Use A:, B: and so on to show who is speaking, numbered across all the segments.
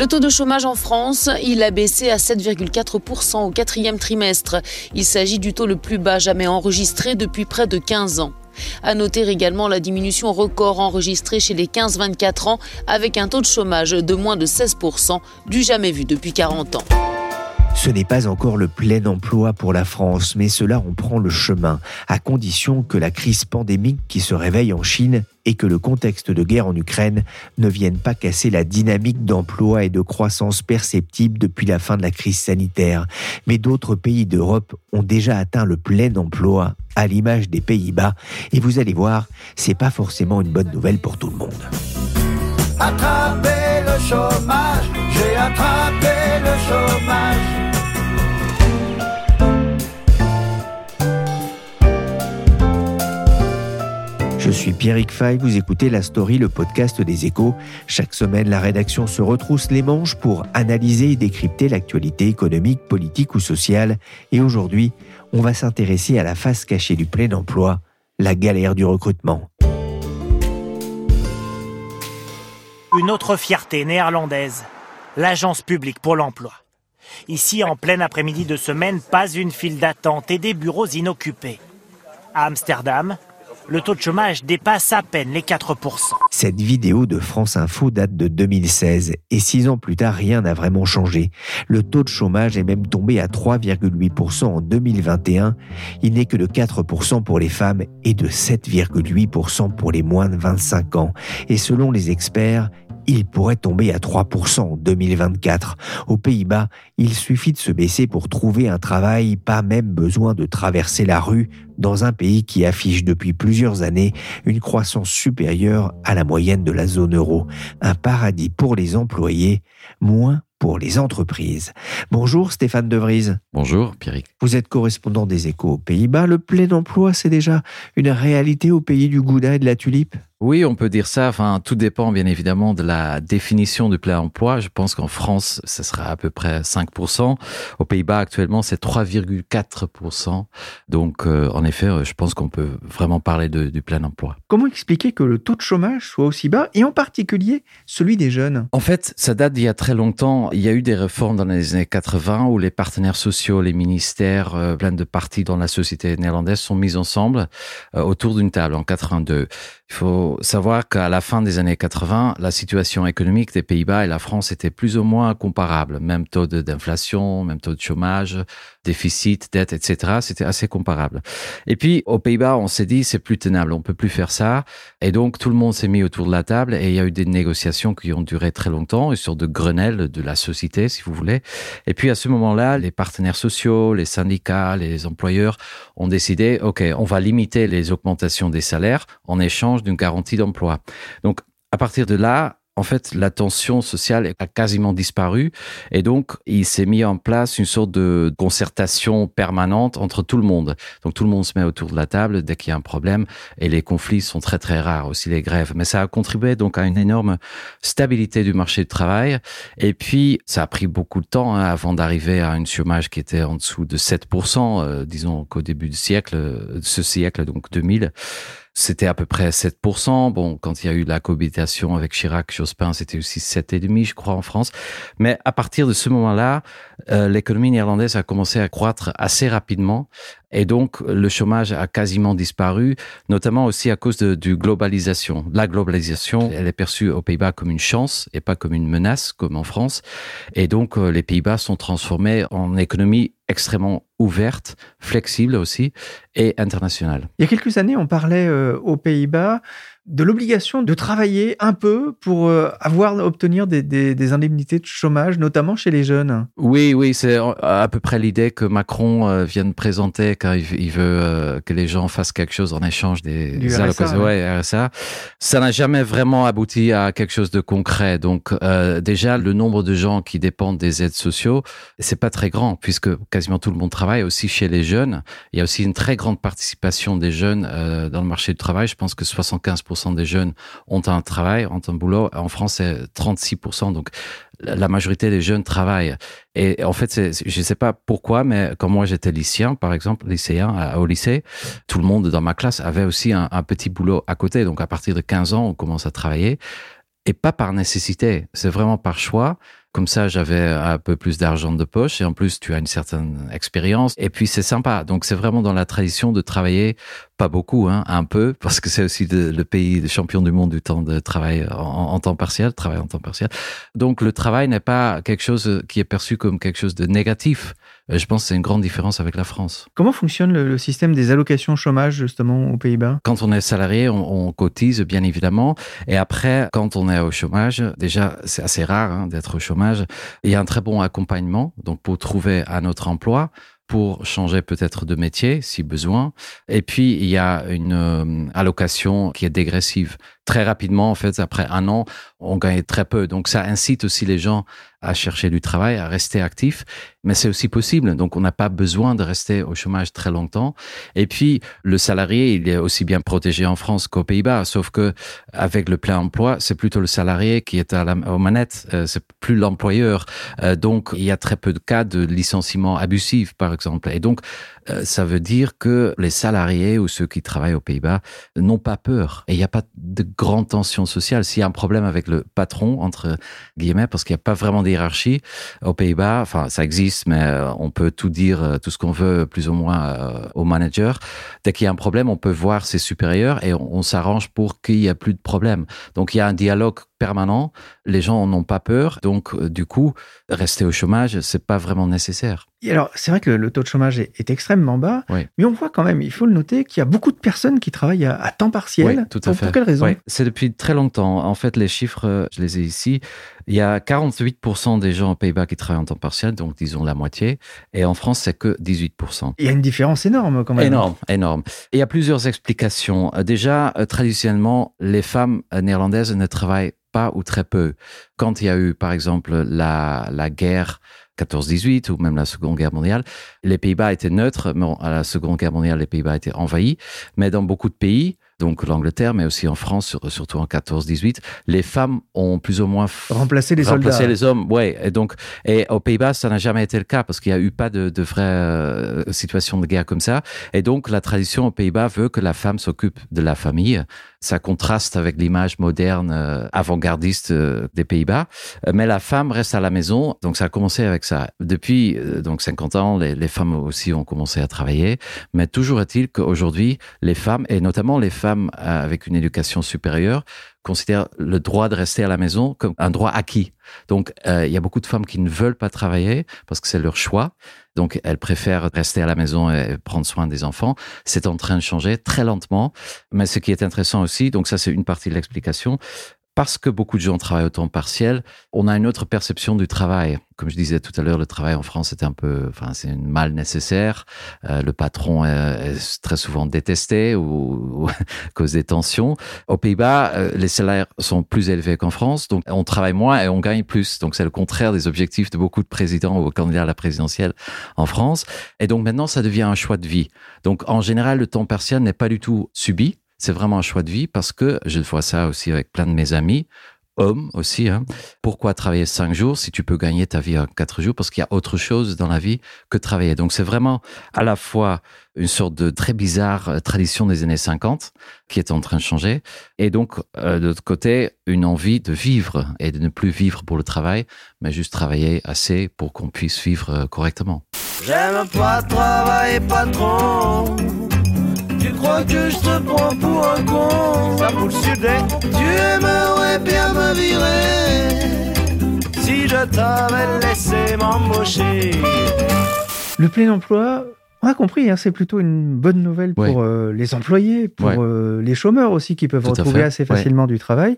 A: Le taux de chômage en France, il a baissé à 7,4% au quatrième trimestre. Il s'agit du taux le plus bas jamais enregistré depuis près de 15 ans. À noter également la diminution record enregistrée chez les 15-24 ans avec un taux de chômage de moins de 16% du jamais vu depuis 40 ans.
B: Ce n'est pas encore le plein emploi pour la France, mais cela en prend le chemin, à condition que la crise pandémique qui se réveille en Chine et que le contexte de guerre en Ukraine ne vienne pas casser la dynamique d'emploi et de croissance perceptible depuis la fin de la crise sanitaire. Mais d'autres pays d'Europe ont déjà atteint le plein emploi, à l'image des Pays-Bas, et vous allez voir, c'est pas forcément une bonne nouvelle pour tout le monde.
C: Chômage, j'ai attrapé le chômage.
B: Je suis Pierrick Fay, vous écoutez La Story, le podcast des échos. Chaque semaine, la rédaction se retrousse les manches pour analyser et décrypter l'actualité économique, politique ou sociale. Et aujourd'hui, on va s'intéresser à la face cachée du plein emploi, la galère du recrutement.
D: Une autre fierté néerlandaise, l'Agence publique pour l'emploi. Ici, en plein après-midi de semaine, pas une file d'attente et des bureaux inoccupés. À Amsterdam, le taux de chômage dépasse à peine les 4%.
B: Cette vidéo de France Info date de 2016 et six ans plus tard, rien n'a vraiment changé. Le taux de chômage est même tombé à 3,8% en 2021. Il n'est que de 4% pour les femmes et de 7,8% pour les moins de 25 ans. Et selon les experts, il pourrait tomber à 3% en 2024. Aux Pays-Bas, il suffit de se baisser pour trouver un travail, pas même besoin de traverser la rue, dans un pays qui affiche depuis plusieurs années une croissance supérieure à la moyenne de la zone euro. Un paradis pour les employés, moins pour les entreprises. Bonjour Stéphane De Vries.
E: Bonjour Pierrick.
B: Vous êtes correspondant des échos aux Pays-Bas. Le plein emploi, c'est déjà une réalité au pays du gouda et de la tulipe?
E: Oui, on peut dire ça. Enfin, tout dépend bien évidemment de la définition du plein emploi. Je pense qu'en France, ce sera à peu près 5%. Aux Pays-Bas, actuellement, c'est 3,4%. Donc, euh, en effet, je pense qu'on peut vraiment parler de, du plein emploi.
F: Comment expliquer que le taux de chômage soit aussi bas, et en particulier celui des jeunes?
E: En fait, ça date d'il y a très longtemps. Il y a eu des réformes dans les années 80 où les partenaires sociaux, les ministères, euh, plein de partis dans la société néerlandaise sont mis ensemble euh, autour d'une table en 82. Il faut savoir qu'à la fin des années 80, la situation économique des Pays-Bas et la France était plus ou moins comparable. Même taux d'inflation, même taux de chômage, déficit, dette, etc. C'était assez comparable. Et puis, aux Pays-Bas, on s'est dit, c'est plus tenable, on peut plus faire ça. Et donc, tout le monde s'est mis autour de la table et il y a eu des négociations qui ont duré très longtemps, et sur de Grenelle de la société, si vous voulez. Et puis, à ce moment-là, les partenaires sociaux, les syndicats, les employeurs ont décidé, OK, on va limiter les augmentations des salaires en échange d'une garantie d'emploi. Donc, à partir de là, en fait, la tension sociale a quasiment disparu et donc il s'est mis en place une sorte de concertation permanente entre tout le monde. Donc tout le monde se met autour de la table dès qu'il y a un problème et les conflits sont très très rares, aussi les grèves. Mais ça a contribué donc à une énorme stabilité du marché du travail et puis ça a pris beaucoup de temps hein, avant d'arriver à une chômage qui était en dessous de 7%, euh, disons qu'au début du siècle, de ce siècle, donc 2000 c'était à peu près 7%. Bon, quand il y a eu la cohabitation avec Chirac, Jospin, c'était aussi 7,5, je crois, en France. Mais à partir de ce moment-là, euh, l'économie néerlandaise a commencé à croître assez rapidement. Et donc, le chômage a quasiment disparu, notamment aussi à cause de, du globalisation. La globalisation, elle est perçue aux Pays-Bas comme une chance et pas comme une menace, comme en France. Et donc, euh, les Pays-Bas sont transformés en économie extrêmement ouverte, flexible aussi, et internationale.
F: Il y a quelques années, on parlait euh, aux Pays-Bas de l'obligation de travailler un peu pour euh, avoir, obtenir des, des, des, indemnités de chômage, notamment chez les jeunes.
E: Oui, oui, c'est à peu près l'idée que Macron euh, vient de présenter quand il, veut euh, que les gens fassent quelque chose en échange des,
F: du
E: allocations. Ouais, RSA. Ça n'a jamais vraiment abouti à quelque chose de concret. Donc euh, déjà, le nombre de gens qui dépendent des aides sociaux, c'est pas très grand puisque quasiment tout le monde travaille aussi chez les jeunes. Il y a aussi une très grande participation des jeunes euh, dans le marché du travail. Je pense que 75% des jeunes ont un travail, ont un boulot. En France, c'est 36%. Donc la majorité des jeunes travaillent. Et en fait, je ne sais pas pourquoi, mais quand moi j'étais lycéen, par exemple, lycéen au lycée, tout le monde dans ma classe avait aussi un, un, petit boulot à côté. Donc à partir de 15 ans, on commence à travailler. Et pas par nécessité, c'est vraiment par choix. Comme ça, j'avais un peu plus d'argent de poche et en plus, tu as une certaine expérience. Et puis, c'est sympa. Donc, c'est vraiment dans la tradition de travailler, pas beaucoup, hein, un peu, parce que c'est aussi le pays des champions du monde du temps de travail en, en, temps partiel, travail en temps partiel. Donc, le travail n'est pas quelque chose qui est perçu comme quelque chose de négatif. Euh, je pense que c'est une grande différence avec la France.
F: Comment fonctionne le, le système des allocations chômage justement aux Pays-Bas?
E: Quand on est salarié, on, on, cotise bien évidemment. Et après, quand on est au chômage, déjà c'est assez rare hein, d'être au chômage. Il y a un très bon accompagnement donc pour trouver un autre emploi pour changer peut-être de métier si besoin. Et puis, il y a une euh, allocation qui est dégressive. Très rapidement, en fait, après un an, on gagne très peu. Donc, ça incite aussi les gens à chercher du travail, à rester actifs. Mais c'est aussi possible. Donc, on n'a pas besoin de rester au chômage très longtemps. Et puis, le salarié, il est aussi bien protégé en France qu'aux Pays-Bas. Sauf que, avec le plein emploi, c'est plutôt le salarié qui est à la, aux manettes. Euh, c'est plus l'employeur. Euh, donc, il y a très peu de cas de licenciement abusif, par exemple. Et donc, ça veut dire que les salariés ou ceux qui travaillent aux Pays-Bas n'ont pas peur. Et il n'y a pas de grande tension sociale. S'il y a un problème avec le patron, entre guillemets, parce qu'il n'y a pas vraiment de hiérarchie aux Pays-Bas, enfin, ça existe, mais euh, on peut tout dire, euh, tout ce qu'on veut, plus ou moins au manager. Dès qu'il y a un problème, on peut voir ses supérieurs et on, on s'arrange pour qu'il n'y ait plus de problème. Donc, il y a un dialogue permanent. Les gens n'ont pas peur. Donc, du coup, rester au chômage, c'est pas vraiment nécessaire.
F: Et alors, c'est vrai que le, le, taux de chômage est, est extrêmement bas,
E: oui.
F: mais on voit quand même, il faut le noter, qu'il y a beaucoup de personnes qui travaillent à, à temps partiel.
E: Oui, tout à
F: pour,
E: fait.
F: Pour quelle raison?
E: Oui. C'est depuis très longtemps. En fait, les chiffres, je les ai ici. Il y a 48% des gens aux Pays-Bas qui travaillent en temps partiel, donc disons la moitié. Et en France, c'est que 18%.
F: Il y a une différence énorme quand même.
E: Énorme, énorme. Et il y a plusieurs explications. Déjà, traditionnellement, les femmes néerlandaises ne travaillent pas ou très peu. Quand il y a eu, par exemple, la, la guerre 14-18 ou même la Seconde Guerre mondiale, les Pays-Bas étaient neutres. Mais à la Seconde Guerre mondiale, les Pays-Bas étaient envahis. Mais dans beaucoup de pays, donc l'Angleterre, mais aussi en France, surtout en 14-18, les femmes ont plus ou moins
F: remplacé les
E: remplacé
F: soldats.
E: les hommes. Ouais, et donc et aux Pays-Bas, ça n'a jamais été le cas parce qu'il n'y a eu pas de, de vraie euh, situation de guerre comme ça. Et donc la tradition aux Pays-Bas veut que la femme s'occupe de la famille. Ça contraste avec l'image moderne, euh, avant-gardiste euh, des Pays-Bas. Mais la femme reste à la maison. Donc ça a commencé avec ça. Depuis donc 50 ans, les, les femmes aussi ont commencé à travailler. Mais toujours est-il qu'aujourd'hui, les femmes, et notamment les femmes avec une éducation supérieure, considèrent le droit de rester à la maison comme un droit acquis. Donc, euh, il y a beaucoup de femmes qui ne veulent pas travailler parce que c'est leur choix. Donc, elles préfèrent rester à la maison et prendre soin des enfants. C'est en train de changer très lentement. Mais ce qui est intéressant aussi, donc ça c'est une partie de l'explication, parce que beaucoup de gens travaillent au temps partiel, on a une autre perception du travail. Comme je disais tout à l'heure, le travail en France est un peu, enfin, c'est une mal nécessaire. Euh, le patron est, très souvent détesté ou, ou cause des tensions. Aux Pays-Bas, euh, les salaires sont plus élevés qu'en France, donc on travaille moins et on gagne plus. Donc c'est le contraire des objectifs de beaucoup de présidents ou candidats à la présidentielle en France. Et donc maintenant, ça devient un choix de vie. Donc en général, le temps partiel n'est pas du tout subi c'est vraiment un choix de vie parce que je vois ça aussi avec plein de mes amis, hommes aussi. Hein. Pourquoi travailler cinq jours si tu peux gagner ta vie en quatre jours? Parce qu'il y a autre chose dans la vie que travailler. Donc c'est vraiment à la fois une sorte de très bizarre tradition des années 50 qui est en train de changer. Et donc, euh, de l'autre côté, une envie de vivre et de ne plus vivre pour le travail, mais juste travailler assez pour qu'on puisse vivre euh, correctement.
C: J'aime pas travailler patron. Tu crois que je te prends pour un con
D: Ça pour le sud, hein
C: Tu aimerais bien me virer
D: Si je t'avais laissé m'embaucher
F: Le plein emploi, On a compris, hein, c'est plutôt une bonne nouvelle pour euh, les employés, pour
E: Ouais.
F: euh, les chômeurs aussi qui peuvent
E: Tout
F: retrouver assez
E: ouais.
F: facilement du travail.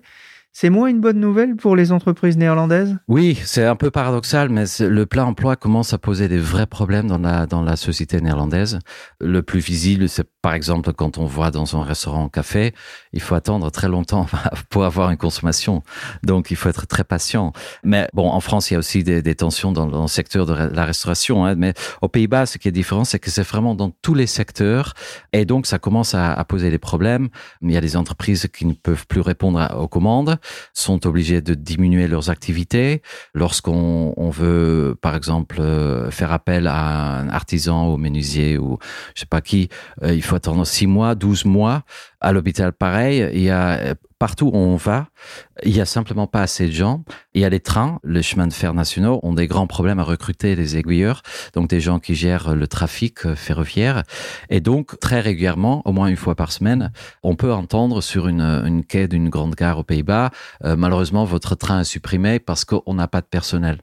F: C'est moins une bonne nouvelle pour les entreprises néerlandaises?
E: Oui, c'est un peu paradoxal, mais le plein emploi commence à poser des vrais problèmes dans la, dans la société néerlandaise. Le plus visible, c'est par exemple quand on voit dans un restaurant, un café, il faut attendre très longtemps pour avoir une consommation. Donc, il faut être très patient. Mais bon, en France, il y a aussi des, tensions dans, le secteur de la restauration. Hein, mais aux Pays-Bas, ce qui est différent, c'est que c'est vraiment dans tous les secteurs. Et donc, ça commence à, poser des problèmes. Il y a des entreprises qui ne peuvent plus répondre aux commandes sont obligés de diminuer leurs activités. Lorsqu'on on veut, par exemple, euh, faire appel à un artisan, au menuisier ou je sais pas qui, euh, il faut attendre six mois, 12 mois. À l'hôpital, pareil. Il y a partout où on va, il y a simplement pas assez de gens. Il y a les trains, les chemins de fer nationaux ont des grands problèmes à recruter des aiguilleurs, donc des gens qui gèrent le trafic euh, ferroviaire. Et donc, très régulièrement, au moins une fois par semaine, on peut entendre sur une, une quai d'une grande gare aux Pays-Bas, euh, malheureusement, votre train est supprimé parce qu'on n'a pas de personnel.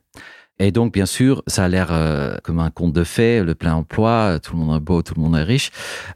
E: Et donc, bien sûr, ça a l'air euh, comme un conte de fées, le plein emploi, tout le monde est beau, tout le monde est riche,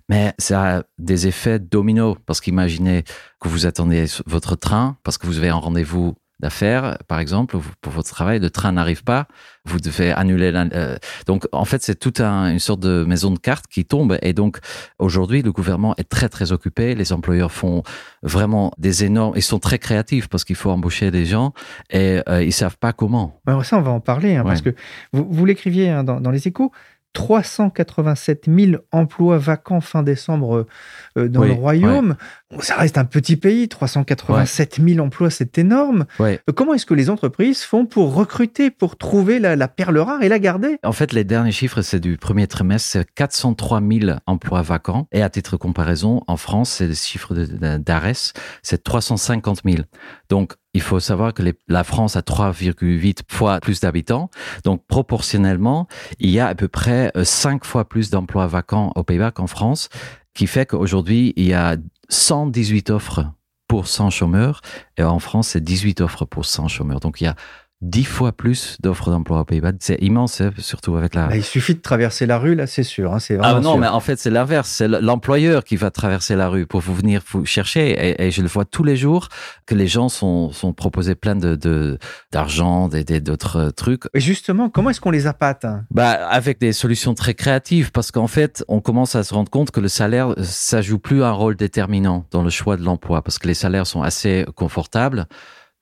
E: mais ça a des effets dominos, parce qu'imaginez que vous attendez votre train, parce que vous avez un rendez-vous d'affaires, par exemple, pour votre travail, le train n'arrive pas, vous devez annuler. La, euh, donc, en fait, c'est toute un, une sorte de maison de cartes qui tombe. Et donc, aujourd'hui, le gouvernement est très, très occupé. Les employeurs font vraiment des énormes. Ils sont très créatifs parce qu'il faut embaucher des gens et euh, ils savent pas comment.
F: Alors ça, on va en parler, hein,
E: Ouais.
F: parce que vous, vous l'écriviez hein, dans, dans les échos. 387 000 emplois vacants fin décembre euh, dans
E: Oui,
F: le royaume. Ça reste un petit pays, 387 000 emplois, c'est énorme.
E: Ouais.
F: Euh, Comment est-ce que les entreprises font pour recruter, pour trouver la, la perle rare et la garder?
E: En fait, les derniers chiffres, c'est du premier trimestre, c'est 403 000 emplois vacants. Et à titre de comparaison, en France, c'est le chiffre d'ARES, c'est 350 000. Donc, il faut savoir que la France a 3,8 fois plus d'habitants. Donc, proportionnellement, il y a à peu près 5 fois plus d'emplois vacants aux Pays-Bas qu'en France, qui fait qu'aujourd'hui, il y a 118 offres pour 100 chômeurs. Et en France, c'est 18 offres pour 100 chômeurs. Donc, il y a 10 fois plus d'offres d'emploi aux Pays-Bas. C'est immense, hein, surtout avec la...
F: Bah, Il suffit de traverser la rue, là, c'est sûr. hein, c'est
E: Ah non,
F: sûr.
E: mais en fait, c'est l'inverse. C'est l'employeur qui va traverser la rue pour vous venir vous chercher. Et, et je le vois tous les jours que les gens sont, sont proposés plein de de- d'argent, des- d'autres trucs.
F: Et justement, comment est-ce qu'on les appâte hein?
E: Bah, avec des solutions très créatives, parce qu'en fait, on commence à se rendre compte que le salaire, ça joue plus un rôle déterminant dans le choix de l'emploi, parce que les salaires sont assez confortables.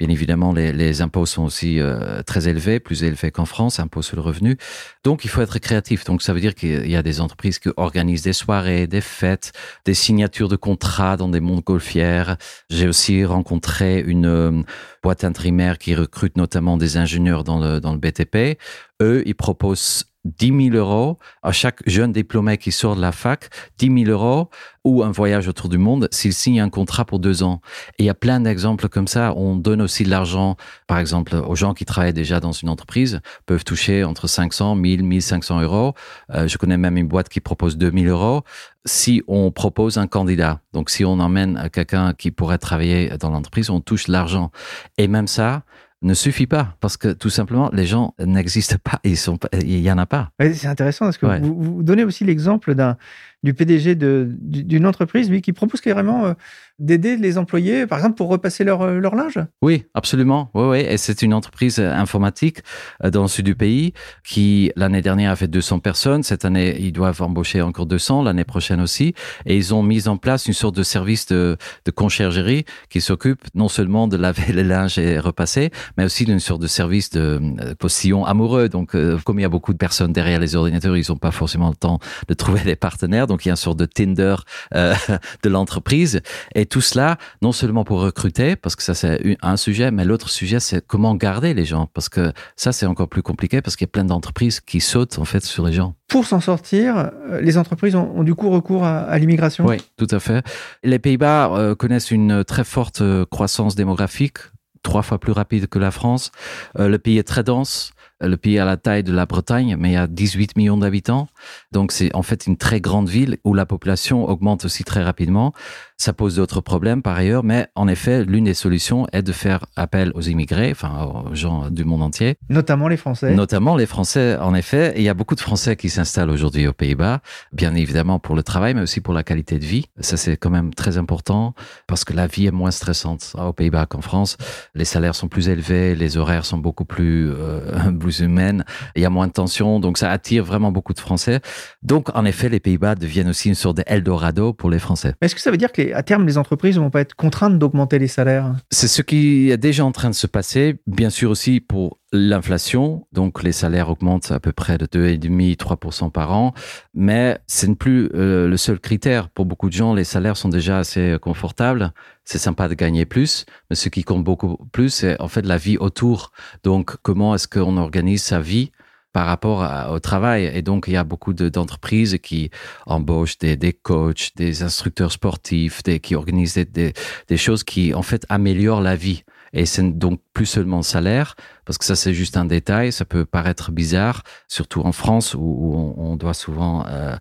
E: Bien évidemment, les, impôts sont aussi euh, très élevés, plus élevés qu'en France, impôts sur le revenu. Donc, il faut être créatif. Donc, ça veut dire qu'il y a des entreprises qui organisent des soirées, des fêtes, des signatures de contrats dans des mondes golfières. J'ai aussi rencontré une euh, boîte intérimaire qui recrute notamment des ingénieurs dans le, dans le BTP. Eux, ils proposent 10 000 euros à chaque jeune diplômé qui sort de la fac, 10 000 euros ou un voyage autour du monde s'il signe un contrat pour deux ans. Et il y a plein d'exemples comme ça. On donne aussi de l'argent, par exemple, aux gens qui travaillent déjà dans une entreprise, peuvent toucher entre 500, 1000, 1500 euros. Euh, je connais même une boîte qui propose 2000 euros si on propose un candidat. Donc, si on emmène quelqu'un qui pourrait travailler dans l'entreprise, on touche l'argent. Et même ça, ne suffit pas parce que tout simplement les gens n'existent pas, ils sont, pas- il y en a pas.
F: C'est intéressant parce que
E: Ouais.
F: vous, vous donnez aussi l'exemple d'un du PDG d'une entreprise, lui, qui propose carrément euh, d'aider les employés, par exemple, pour repasser leur, euh, leur linge?
E: Oui, absolument. Oui, oui. Et c'est une entreprise euh, informatique dans le sud du pays qui, l'année dernière, a fait 200 personnes. Cette année, ils doivent embaucher encore 200, l'année prochaine aussi. Et ils ont mis en place une sorte de service de, de conciergerie qui s'occupe non seulement de laver le linge et repasser, mais aussi d'une sorte de service de postillon amoureux. Donc, comme il y a beaucoup de personnes derrière les ordinateurs, ils n'ont pas forcément le temps de trouver des partenaires. Donc, il y a une sorte de Tinder euh, de l'entreprise. Et tout cela, non seulement pour recruter, parce que ça c'est un sujet, mais l'autre sujet c'est comment garder les gens, parce que ça c'est encore plus compliqué, parce qu'il y a plein d'entreprises qui sautent en fait sur les gens.
F: Pour s'en sortir, euh, les entreprises ont, ont du coup recours à, à l'immigration.
E: Oui, tout à fait. Les Pays-Bas euh, connaissent une très forte croissance démographique, trois fois plus rapide que la France. Euh, le pays est très dense. Le pays à la taille de la Bretagne, mais il y a 18 millions d'habitants. Donc c'est en fait une très grande ville où la population augmente aussi très rapidement. Ça pose d'autres problèmes par ailleurs, mais en effet, l'une des solutions est de faire appel aux immigrés, enfin aux gens du monde entier.
F: Notamment les Français.
E: Notamment les Français, en effet. Et il y a beaucoup de Français qui s'installent aujourd'hui aux Pays-Bas, bien évidemment pour le travail, mais aussi pour la qualité de vie. Ça, c'est quand même très important parce que la vie est moins stressante aux Pays-Bas qu'en France. Les salaires sont plus élevés, les horaires sont beaucoup plus, euh, plus humaines, il y a moins de tension, donc ça attire vraiment beaucoup de Français. Donc, en effet, les Pays-Bas deviennent aussi une sorte d'Eldorado pour les Français.
F: Est-ce que ça veut dire que à terme, les entreprises ne vont pas être contraintes d'augmenter les salaires?
E: C'est ce qui est déjà en train de se passer, bien sûr aussi pour l'inflation, donc les salaires augmentent à peu près de 2,5-3% par an, mais ce n'est plus euh, le seul critère. Pour beaucoup de gens, les salaires sont déjà assez confortables. C'est sympa de gagner plus, mais ce qui compte beaucoup plus, c'est en fait la vie autour. Donc, comment est-ce qu'on organise sa vie par rapport au travail? Et donc, il y a beaucoup d'entreprises qui embauchent des, des, coachs, des instructeurs sportifs, des, qui organisent des, des, choses qui, en fait, améliorent la vie. Et c'est donc plus seulement le salaire, parce que ça c'est juste un détail, ça peut paraître bizarre, surtout en France où, on, doit souvent euh,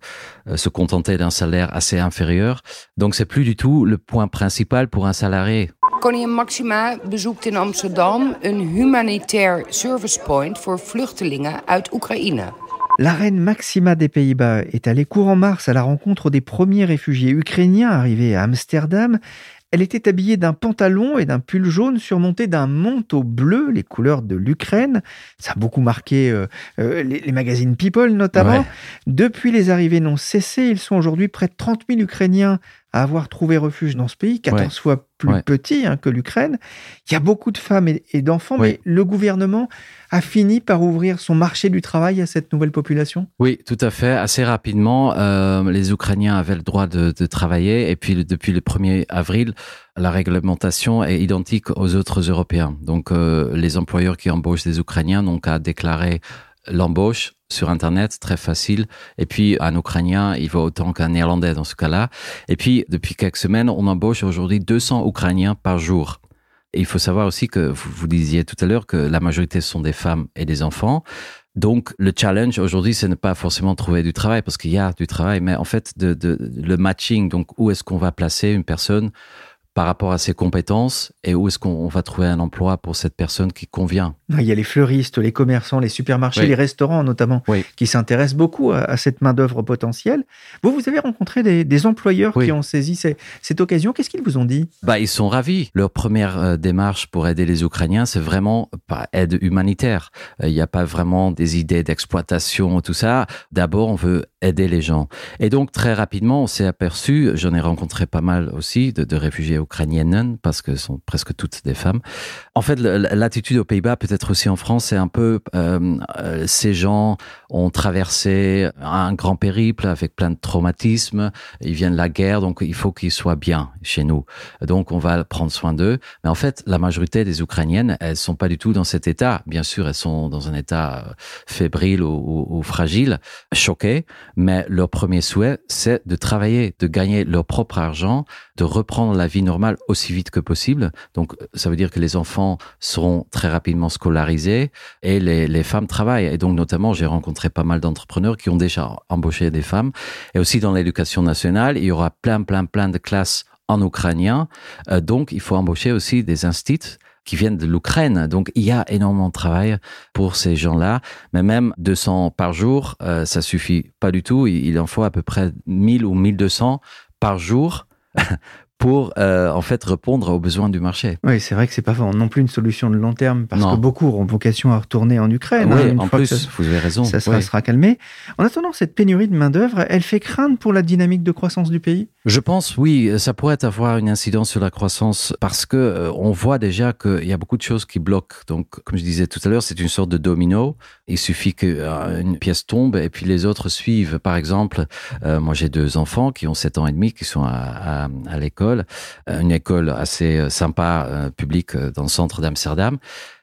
E: euh, se contenter d'un salaire assez inférieur. Donc c'est plus du tout le point principal pour un salarié.
G: Koningin Maxima bezoekt in Amsterdam een humanitair service point voor vluchtelingen uit Oekraïne.
F: La reine Maxima des Pays-Bas est allée courant mars à la rencontre des premiers réfugiés ukrainiens arrivés à Amsterdam. Elle était habillée d'un pantalon et d'un pull jaune surmonté d'un manteau bleu, les couleurs de l'Ukraine. Ça a beaucoup marqué euh, euh, les, magazines People notamment. Depuis, les arrivées n'ont cessé. Ils sont aujourd'hui près de 30 000 Ukrainiens à avoir trouvé refuge dans ce pays, 14 fois plus petit hein, que l'Ukraine. Il y a beaucoup de femmes et, d'enfants, mais le gouvernement a fini par ouvrir son marché du travail à cette nouvelle population
E: Oui, tout à fait. Assez rapidement, euh, les Ukrainiens avaient le droit de, travailler et puis depuis le 1er avril, la réglementation est identique aux autres Européens. Donc euh, les employeurs qui embauchent des Ukrainiens n'ont qu'à déclarer l'embauche sur Internet, très facile. Et puis, un Ukrainien, il vaut autant qu'un Néerlandais dans ce cas-là. Et puis, depuis quelques semaines, on embauche aujourd'hui 200 Ukrainiens par jour. Et il faut savoir aussi que vous, disiez tout à l'heure que la majorité sont des femmes et des enfants. Donc, le challenge aujourd'hui, c'est ne pas forcément trouver du travail parce qu'il y a du travail, mais en fait, de, de le matching. Donc, où est-ce qu'on va placer une personne par rapport à ses compétences et où est-ce qu'on va trouver un emploi pour cette personne qui convient.
F: Il y a les fleuristes, les commerçants, les supermarchés, les restaurants notamment, qui s'intéressent beaucoup à, cette main-d'œuvre potentielle. Vous, vous avez rencontré des, employeurs qui ont saisi cette occasion. Qu'est-ce qu'ils vous ont dit?
E: Bah, Ils sont ravis. Leur première euh, démarche pour aider les Ukrainiens, c'est vraiment pas aide humanitaire. Euh, il n'y a pas vraiment des idées d'exploitation, tout ça. D'abord, on veut aider les gens. Et donc, très rapidement, on s'est aperçu, j'en ai rencontré pas mal aussi, de, de réfugiés ukrainiennes, parce que ce sont presque toutes des femmes. En fait, l'attitude aux Pays-Bas, aussi en France, c'est un peu euh, euh, ces gens ont traversé un grand périple avec plein de traumatismes. Ils viennent de la guerre, donc il faut qu'ils soient bien chez nous. Donc on va prendre soin d'eux. Mais en fait, la majorité des Ukrainiennes, elles sont pas du tout dans cet état. Bien sûr, elles sont dans un état euh, fébrile ou, ou fragile, choquées. Mais leur premier souhait, c'est de travailler, de gagner leur propre argent, de reprendre la vie normale aussi vite que possible. Donc, ça veut dire que les enfants seront très rapidement scolarisés et les, les femmes travaillent. Et donc, notamment, j'ai rencontré pas mal d'entrepreneurs qui ont déjà embauché des femmes. Et aussi dans l'éducation nationale, il y aura plein, plein, plein de classes en ukrainien. Euh, donc, il faut embaucher aussi des instituts qui viennent de l'Ukraine. Donc, il y a énormément de travail pour ces gens-là. Mais même 200 par jour, euh, ça suffit pas du tout. Il en faut à peu près 1000 ou 1200 par jour pour euh, en fait répondre aux besoins du marché.
F: Oui, c'est vrai que c'est pas non plus une solution de long terme parce que beaucoup auront vocation à retourner en Ukraine.
E: Oui, hein, en plus, vous avez raison.
F: Ça sera calmé. En attendant, cette pénurie de main d'œuvre, elle fait craindre pour la dynamique de croissance du pays?
E: Je pense, oui, ça pourrait avoir une incidence sur la croissance parce que euh, on voit déjà qu'il y a beaucoup de choses qui bloquent. Donc, comme je disais tout à l'heure, c'est une sorte de domino. Il suffit qu'une euh, pièce tombe et puis les autres suivent. Par exemple, moi j'ai deux enfants qui ont 7 ans et demi qui sont à, à, l'école euh, une école assez euh, sympa, euh, publique, dans le centre d'Amsterdam.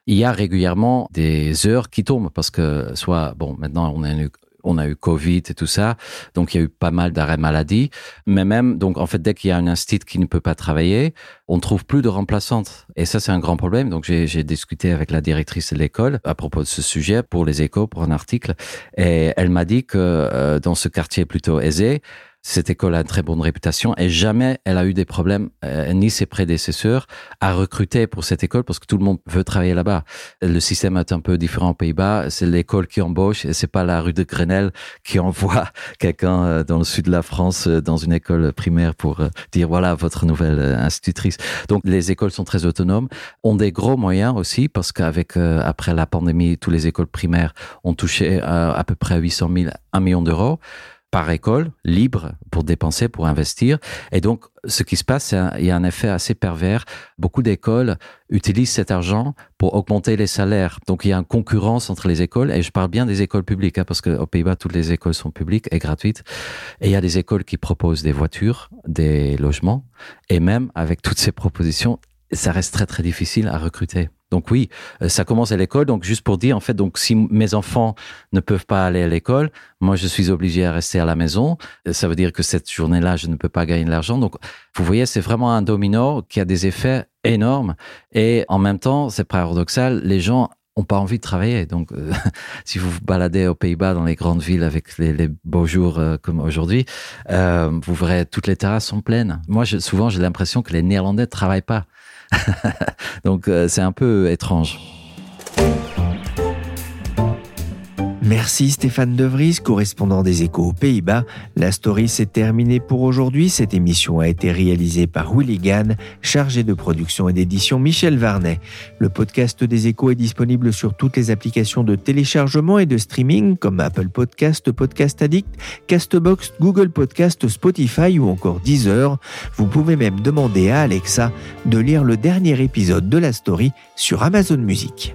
E: Il y a régulièrement des heures qui tombent parce que soit, bon, maintenant on a une on a eu Covid et tout ça, donc il y a eu pas mal d'arrêts maladie. Mais même, donc en fait, dès qu'il y a un institut qui ne peut pas travailler, on trouve plus de remplaçantes. Et ça, c'est un grand problème. Donc j'ai discuté avec la directrice de l'école à propos de ce sujet pour les échos, pour un article. Et elle m'a dit que euh, dans ce quartier plutôt aisé, cette école a une très bonne réputation et jamais elle a eu des problèmes, euh, ni ses prédécesseurs, à recruter pour cette école parce que tout le monde veut travailler là-bas. Le système est un peu différent aux Pays-Bas. C'est l'école qui embauche et c'est pas la rue de Grenelle qui envoie quelqu'un euh, dans le sud de la France euh, dans une école primaire pour dire voilà votre nouvelle institutrice. Donc les écoles sont très autonomes, ont des gros moyens aussi parce qu'avec après la pandémie, toutes les écoles primaires ont touché à peu près 800 000, 1 million d'euros par école, libre pour dépenser, pour investir. Et donc, ce qui se passe, il y a un effet assez pervers. Beaucoup d'écoles utilisent cet argent pour augmenter les salaires. Donc, il y a une concurrence entre les écoles. Et je parle bien des écoles publiques, hein, parce qu'aux Pays-Bas, toutes les écoles sont publiques et gratuites. Et il y a des écoles qui proposent des voitures, des logements. Et même avec toutes ces propositions, ça reste très, très difficile à recruter. Donc oui, euh, ça commence à l'école. Donc juste pour dire, en fait, donc si mes enfants ne peuvent pas aller à l'école, moi je suis obligé à rester à la maison. Euh, ça veut dire que cette journée-là, je ne peux pas gagner de l'argent. Donc vous voyez, c'est vraiment un domino qui a des effets énormes. Et en même temps, c'est paradoxal, les gens ont pas envie de travailler. Donc, euh, si vous vous baladez aux Pays-Bas dans les grandes villes avec les, beaux jours comme aujourd'hui, vous verrez toutes les terrasses sont pleines. Moi, je, souvent, j'ai l'impression que les Néerlandais travaillent pas. Donc euh, c'est un peu étrange.
B: Merci Stéphane De Vries, correspondant des Échos aux Pays-Bas. La story s'est terminée pour aujourd'hui. Cette émission a été réalisée par Willy Gann, chargé de production et d'édition Michel Varnet. Le podcast des Échos est disponible sur toutes les applications de téléchargement et de streaming comme Apple Podcast, Podcast Addict, Castbox, Google Podcast, Spotify ou encore Deezer. Vous pouvez même demander à Alexa de lire le dernier épisode de la story sur Amazon Music.